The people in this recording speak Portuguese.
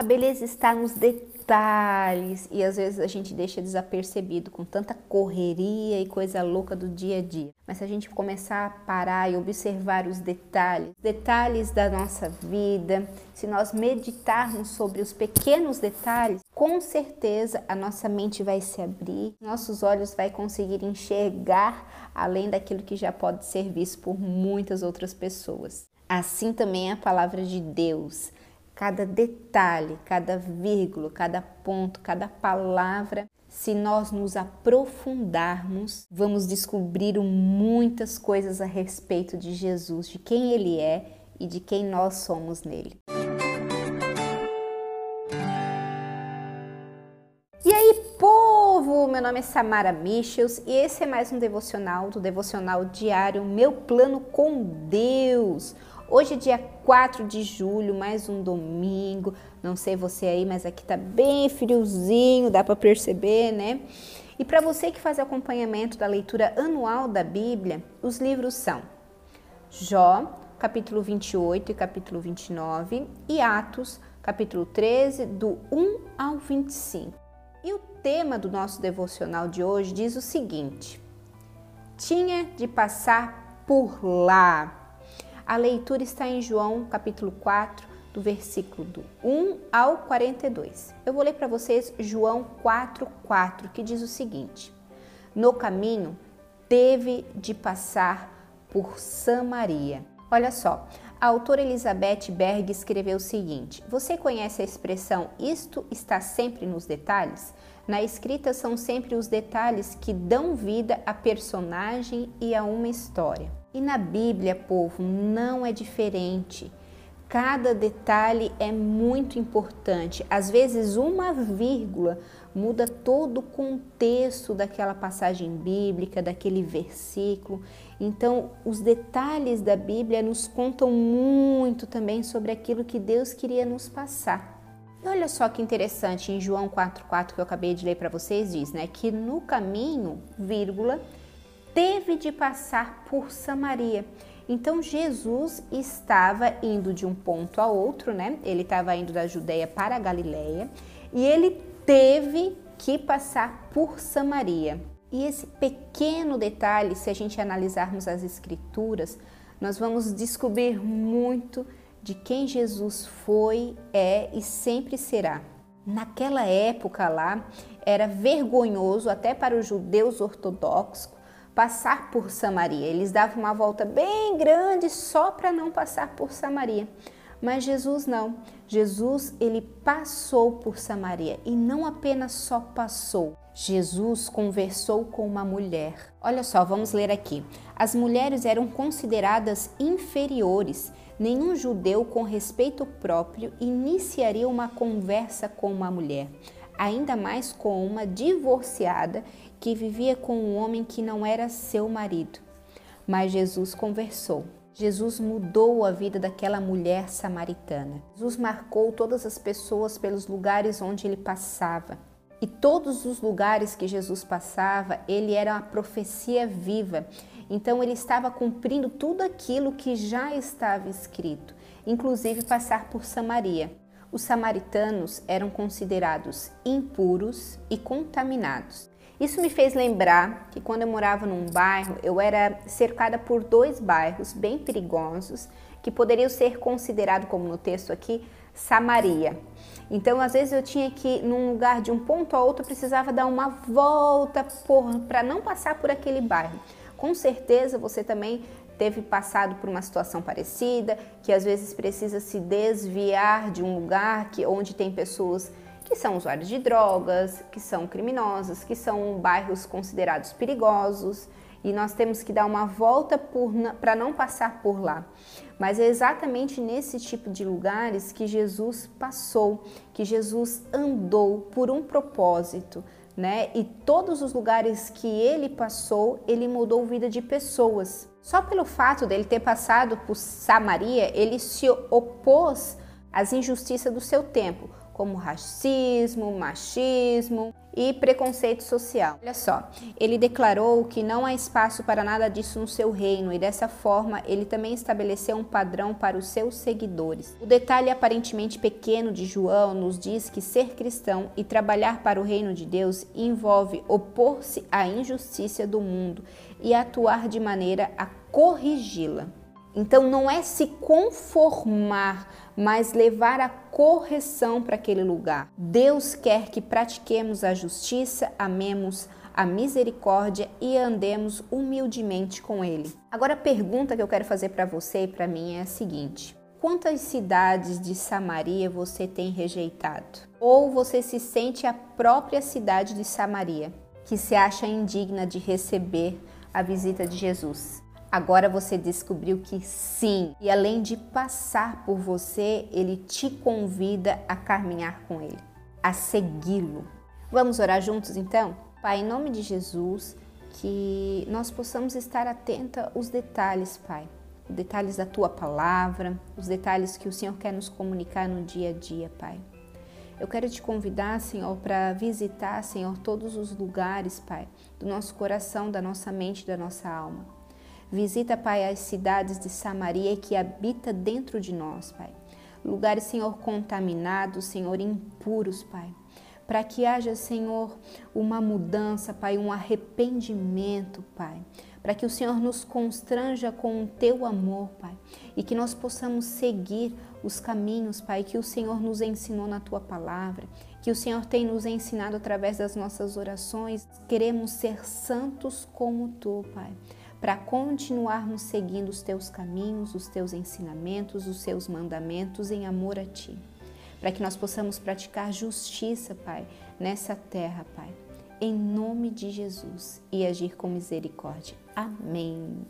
A beleza está nos detalhes e às vezes a gente deixa desapercebido com tanta correria e coisa louca do dia a dia. Mas se a gente começar a parar e observar os detalhes, detalhes da nossa vida, se nós meditarmos sobre os pequenos detalhes, com certeza a nossa mente vai se abrir, nossos olhos vai conseguir enxergar além daquilo que já pode ser visto por muitas outras pessoas. Assim também é a palavra de Deus cada detalhe, cada vírgula, cada ponto, cada palavra. Se nós nos aprofundarmos, vamos descobrir muitas coisas a respeito de Jesus, de quem Ele é e de quem nós somos nele. E aí, povo! Meu nome é Samara Michels e esse é mais um devocional do Devocional Diário Meu Plano com Deus Hoje é dia 4 de julho, mais um domingo. Não sei você aí, mas aqui tá bem friozinho, dá para perceber, né? E para você que faz acompanhamento da leitura anual da Bíblia, os livros são Jó, capítulo 28 e capítulo 29, e Atos, capítulo 13, do 1 ao 25. E o tema do nosso devocional de hoje diz o seguinte: Tinha de passar por lá a leitura está em João, capítulo 4, do versículo do 1 ao 42. Eu vou ler para vocês João 4, 4, que diz o seguinte: No caminho teve de passar por Samaria. Olha só, a autora Elizabeth Berg escreveu o seguinte: Você conhece a expressão isto está sempre nos detalhes? Na escrita são sempre os detalhes que dão vida a personagem e a uma história. E na Bíblia, povo, não é diferente. Cada detalhe é muito importante. Às vezes, uma vírgula muda todo o contexto daquela passagem bíblica, daquele versículo. Então, os detalhes da Bíblia nos contam muito também sobre aquilo que Deus queria nos passar. E olha só que interessante, em João 4,4 que eu acabei de ler para vocês, diz né, que no caminho, vírgula, teve de passar por Samaria. Então Jesus estava indo de um ponto a outro, né? Ele estava indo da Judéia para a Galiléia e ele teve que passar por Samaria. E esse pequeno detalhe, se a gente analisarmos as escrituras, nós vamos descobrir muito de quem Jesus foi, é e sempre será. Naquela época lá, era vergonhoso até para os judeus ortodoxos passar por Samaria. Eles davam uma volta bem grande só para não passar por Samaria. Mas Jesus não. Jesus ele passou por Samaria e não apenas só passou. Jesus conversou com uma mulher. Olha só, vamos ler aqui. As mulheres eram consideradas inferiores. Nenhum judeu com respeito próprio iniciaria uma conversa com uma mulher ainda mais com uma divorciada que vivia com um homem que não era seu marido. Mas Jesus conversou. Jesus mudou a vida daquela mulher samaritana. Jesus marcou todas as pessoas pelos lugares onde ele passava. E todos os lugares que Jesus passava, ele era uma profecia viva. Então ele estava cumprindo tudo aquilo que já estava escrito, inclusive passar por Samaria os samaritanos eram considerados impuros e contaminados. Isso me fez lembrar que quando eu morava num bairro, eu era cercada por dois bairros bem perigosos que poderiam ser considerados, como no texto aqui, Samaria. Então, às vezes eu tinha que, num lugar de um ponto a outro, precisava dar uma volta para não passar por aquele bairro. Com certeza você também teve passado por uma situação parecida, que às vezes precisa se desviar de um lugar que, onde tem pessoas que são usuários de drogas, que são criminosas, que são bairros considerados perigosos e nós temos que dar uma volta para não passar por lá. Mas é exatamente nesse tipo de lugares que Jesus passou, que Jesus andou por um propósito, né? E todos os lugares que ele passou, ele mudou a vida de pessoas. Só pelo fato dele ter passado por Samaria, ele se opôs às injustiças do seu tempo, como racismo, machismo e preconceito social. Olha só, ele declarou que não há espaço para nada disso no seu reino e dessa forma ele também estabeleceu um padrão para os seus seguidores. O detalhe aparentemente pequeno de João nos diz que ser cristão e trabalhar para o reino de Deus envolve opor-se à injustiça do mundo e atuar de maneira a corrigi-la. Então não é se conformar, mas levar a correção para aquele lugar. Deus quer que pratiquemos a justiça, amemos a misericórdia e andemos humildemente com Ele. Agora a pergunta que eu quero fazer para você e para mim é a seguinte: Quantas cidades de Samaria você tem rejeitado? Ou você se sente a própria cidade de Samaria, que se acha indigna de receber a visita de Jesus? Agora você descobriu que sim, e além de passar por você, ele te convida a caminhar com ele, a segui-lo. Vamos orar juntos então? Pai, em nome de Jesus, que nós possamos estar atenta aos detalhes, Pai. Os detalhes da tua palavra, os detalhes que o Senhor quer nos comunicar no dia a dia, Pai. Eu quero te convidar, Senhor, para visitar, Senhor, todos os lugares, Pai, do nosso coração, da nossa mente, da nossa alma. Visita, Pai, as cidades de Samaria que habita dentro de nós, Pai. Lugares, Senhor, contaminados, Senhor, impuros, Pai. Para que haja, Senhor, uma mudança, Pai, um arrependimento, Pai. Para que o Senhor nos constranja com o teu amor, Pai. E que nós possamos seguir os caminhos, Pai, que o Senhor nos ensinou na tua palavra, que o Senhor tem nos ensinado através das nossas orações. Queremos ser santos como tu, Pai para continuarmos seguindo os teus caminhos, os teus ensinamentos, os teus mandamentos em amor a ti. Para que nós possamos praticar justiça, Pai, nessa terra, Pai. Em nome de Jesus e agir com misericórdia. Amém.